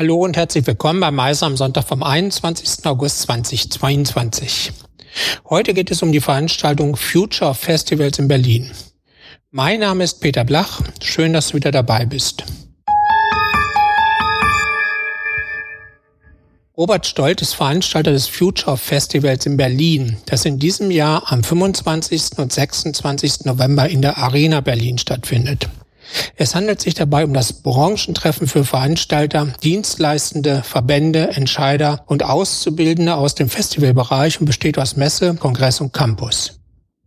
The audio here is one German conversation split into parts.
Hallo und herzlich willkommen bei Meiser am Sonntag vom 21. August 2022. Heute geht es um die Veranstaltung Future Festivals in Berlin. Mein Name ist Peter Blach. Schön, dass du wieder dabei bist. Robert Stolt ist Veranstalter des Future Festivals in Berlin, das in diesem Jahr am 25. und 26. November in der Arena Berlin stattfindet. Es handelt sich dabei um das Branchentreffen für Veranstalter, Dienstleistende, Verbände, Entscheider und Auszubildende aus dem Festivalbereich und besteht aus Messe, Kongress und Campus.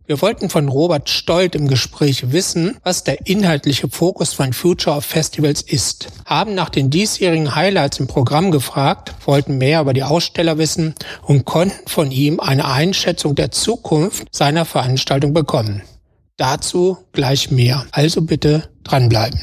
Wir wollten von Robert Stolt im Gespräch wissen, was der inhaltliche Fokus von Future of Festivals ist, haben nach den diesjährigen Highlights im Programm gefragt, wollten mehr über die Aussteller wissen und konnten von ihm eine Einschätzung der Zukunft seiner Veranstaltung bekommen. Dazu gleich mehr. Also bitte dranbleiben.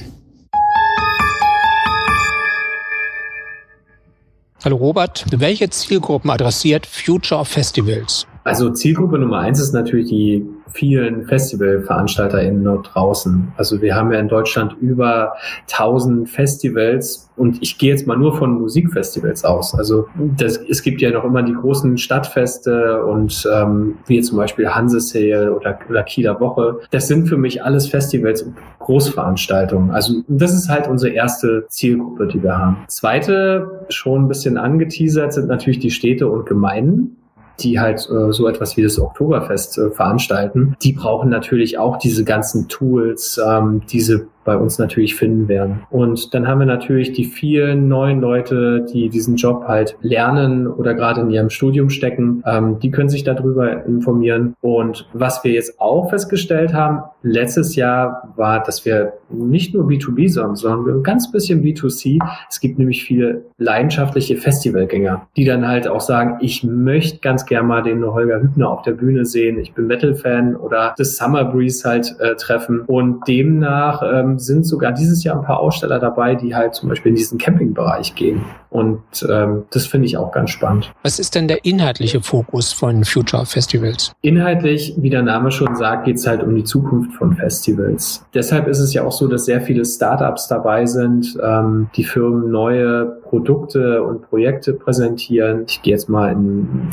Hallo Robert, welche Zielgruppen adressiert Future of Festivals? Also Zielgruppe Nummer eins ist natürlich die vielen FestivalveranstalterInnen dort draußen. Also wir haben ja in Deutschland über 1000 Festivals und ich gehe jetzt mal nur von Musikfestivals aus. Also das, es gibt ja noch immer die großen Stadtfeste und ähm, wie zum Beispiel Hansesale oder, oder Kieler Woche. Das sind für mich alles Festivals und Großveranstaltungen. Also das ist halt unsere erste Zielgruppe, die wir haben. Zweite, schon ein bisschen angeteasert, sind natürlich die Städte und Gemeinden die halt äh, so etwas wie das Oktoberfest äh, veranstalten, die brauchen natürlich auch diese ganzen Tools, ähm, diese bei uns natürlich finden werden. Und dann haben wir natürlich die vielen neuen Leute, die diesen Job halt lernen oder gerade in ihrem Studium stecken. Ähm, die können sich darüber informieren. Und was wir jetzt auch festgestellt haben, letztes Jahr war, dass wir nicht nur B2B, sondern, sondern ein ganz bisschen B2C. Es gibt nämlich viele leidenschaftliche Festivalgänger, die dann halt auch sagen, ich möchte ganz gerne mal den Holger Hübner auf der Bühne sehen. Ich bin Metal-Fan oder das Summer Breeze halt äh, treffen. Und demnach ähm, ähm, sind sogar dieses Jahr ein paar Aussteller dabei, die halt zum Beispiel in diesen Campingbereich gehen. Und ähm, das finde ich auch ganz spannend. Was ist denn der inhaltliche Fokus von Future Festivals? Inhaltlich, wie der Name schon sagt, geht es halt um die Zukunft von Festivals. Deshalb ist es ja auch so, dass sehr viele Startups dabei sind, ähm, die Firmen neue Produkte und Projekte präsentieren. Ich gehe jetzt mal in,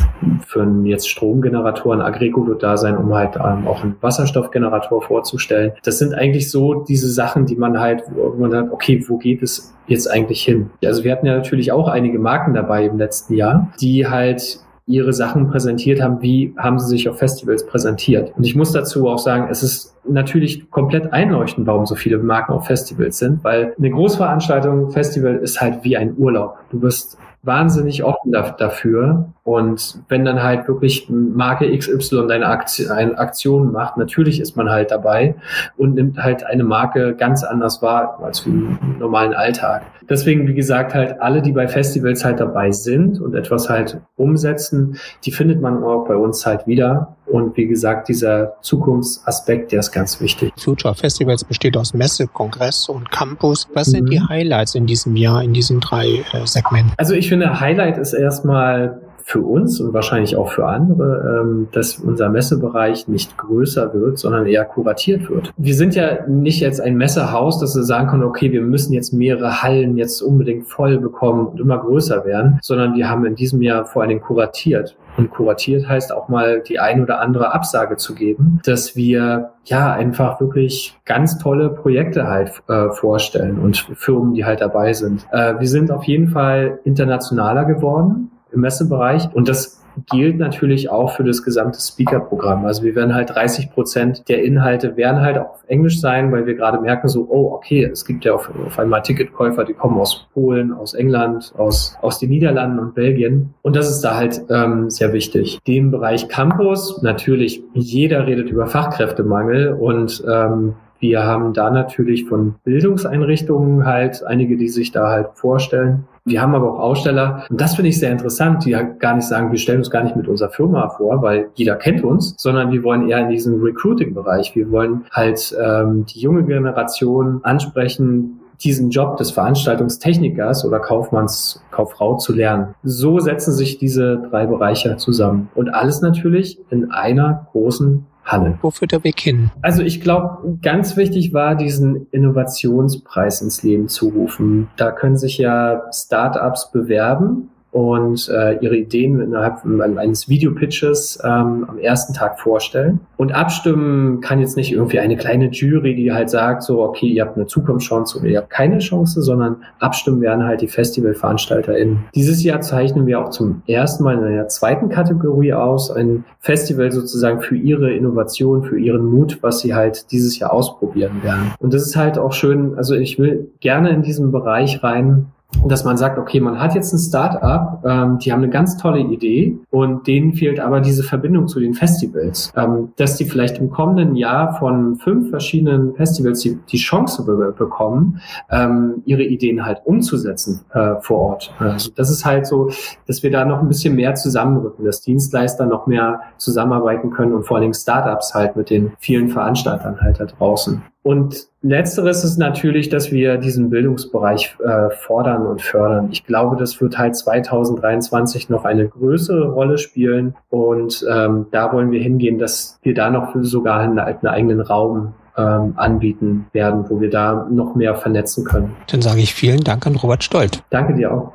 für einen jetzt Stromgeneratoren, Agrego wird da sein, um halt ähm, auch einen Wasserstoffgenerator vorzustellen. Das sind eigentlich so diese Sachen, die man halt, wo man sagt, okay, wo geht es jetzt eigentlich hin? Also wir hatten ja natürlich auch einige Marken dabei im letzten Jahr, die halt ihre Sachen präsentiert haben, wie haben sie sich auf Festivals präsentiert. Und ich muss dazu auch sagen, es ist natürlich komplett einleuchtend, warum so viele Marken auf Festivals sind, weil eine Großveranstaltung, Festival ist halt wie ein Urlaub. Du bist wahnsinnig offen dafür. Und wenn dann halt wirklich Marke XY eine Aktion, eine Aktion macht, natürlich ist man halt dabei und nimmt halt eine Marke ganz anders wahr als im normalen Alltag. Deswegen, wie gesagt, halt alle, die bei Festivals halt dabei sind und etwas halt umsetzen, die findet man auch bei uns halt wieder. Und wie gesagt, dieser Zukunftsaspekt, der ist ganz wichtig. Future Festivals besteht aus Messe, Kongress und Campus. Was mhm. sind die Highlights in diesem Jahr, in diesen drei äh, Segmenten? Also ich finde, Highlight ist erstmal für uns und wahrscheinlich auch für andere, ähm, dass unser Messebereich nicht größer wird, sondern eher kuratiert wird. Wir sind ja nicht jetzt ein Messehaus, dass wir sagen können, okay, wir müssen jetzt mehrere Hallen jetzt unbedingt voll bekommen und immer größer werden, sondern wir haben in diesem Jahr vor allen Dingen kuratiert. Und kuratiert heißt auch mal die ein oder andere Absage zu geben, dass wir ja einfach wirklich ganz tolle Projekte halt äh, vorstellen und Firmen, die halt dabei sind. Äh, wir sind auf jeden Fall internationaler geworden im Messebereich. Und das gilt natürlich auch für das gesamte Speaker-Programm. Also wir werden halt 30 Prozent der Inhalte werden halt auf Englisch sein, weil wir gerade merken so, oh, okay, es gibt ja auf, auf einmal Ticketkäufer, die kommen aus Polen, aus England, aus, aus den Niederlanden und Belgien. Und das ist da halt ähm, sehr wichtig. Dem Bereich Campus, natürlich, jeder redet über Fachkräftemangel und ähm, wir haben da natürlich von Bildungseinrichtungen halt einige, die sich da halt vorstellen. Wir haben aber auch Aussteller, und das finde ich sehr interessant, die ja gar nicht sagen, wir stellen uns gar nicht mit unserer Firma vor, weil jeder kennt uns, sondern wir wollen eher in diesen Recruiting-Bereich. Wir wollen halt ähm, die junge Generation ansprechen, diesen Job des Veranstaltungstechnikers oder Kaufmanns, Kauffrau zu lernen. So setzen sich diese drei Bereiche zusammen. Und alles natürlich in einer großen Halle. Wo führt der Weg hin? Also ich glaube, ganz wichtig war, diesen Innovationspreis ins Leben zu rufen. Da können sich ja Startups bewerben und äh, ihre Ideen innerhalb eines Videopitches ähm, am ersten Tag vorstellen. Und abstimmen kann jetzt nicht irgendwie eine kleine Jury, die halt sagt, so, okay, ihr habt eine Zukunftschance oder ihr habt keine Chance, sondern abstimmen werden halt die FestivalveranstalterInnen. Dieses Jahr zeichnen wir auch zum ersten Mal in einer zweiten Kategorie aus, ein Festival sozusagen für ihre Innovation, für ihren Mut, was sie halt dieses Jahr ausprobieren werden. Und das ist halt auch schön, also ich will gerne in diesen Bereich rein, dass man sagt, okay, man hat jetzt ein Start-up, ähm, die haben eine ganz tolle Idee und denen fehlt aber diese Verbindung zu den Festivals, ähm, dass die vielleicht im kommenden Jahr von fünf verschiedenen Festivals die, die Chance be bekommen, ähm, ihre Ideen halt umzusetzen äh, vor Ort. Also das ist halt so, dass wir da noch ein bisschen mehr zusammenrücken, dass Dienstleister noch mehr zusammenarbeiten können und vor allen Dingen Startups halt mit den vielen Veranstaltern halt da draußen. Und letzteres ist natürlich, dass wir diesen Bildungsbereich äh, fordern und fördern. Ich glaube, das wird halt 2023 noch eine größere Rolle spielen. Und ähm, da wollen wir hingehen, dass wir da noch sogar einen, einen eigenen Raum ähm, anbieten werden, wo wir da noch mehr vernetzen können. Dann sage ich vielen Dank an Robert Stolt. Danke dir auch.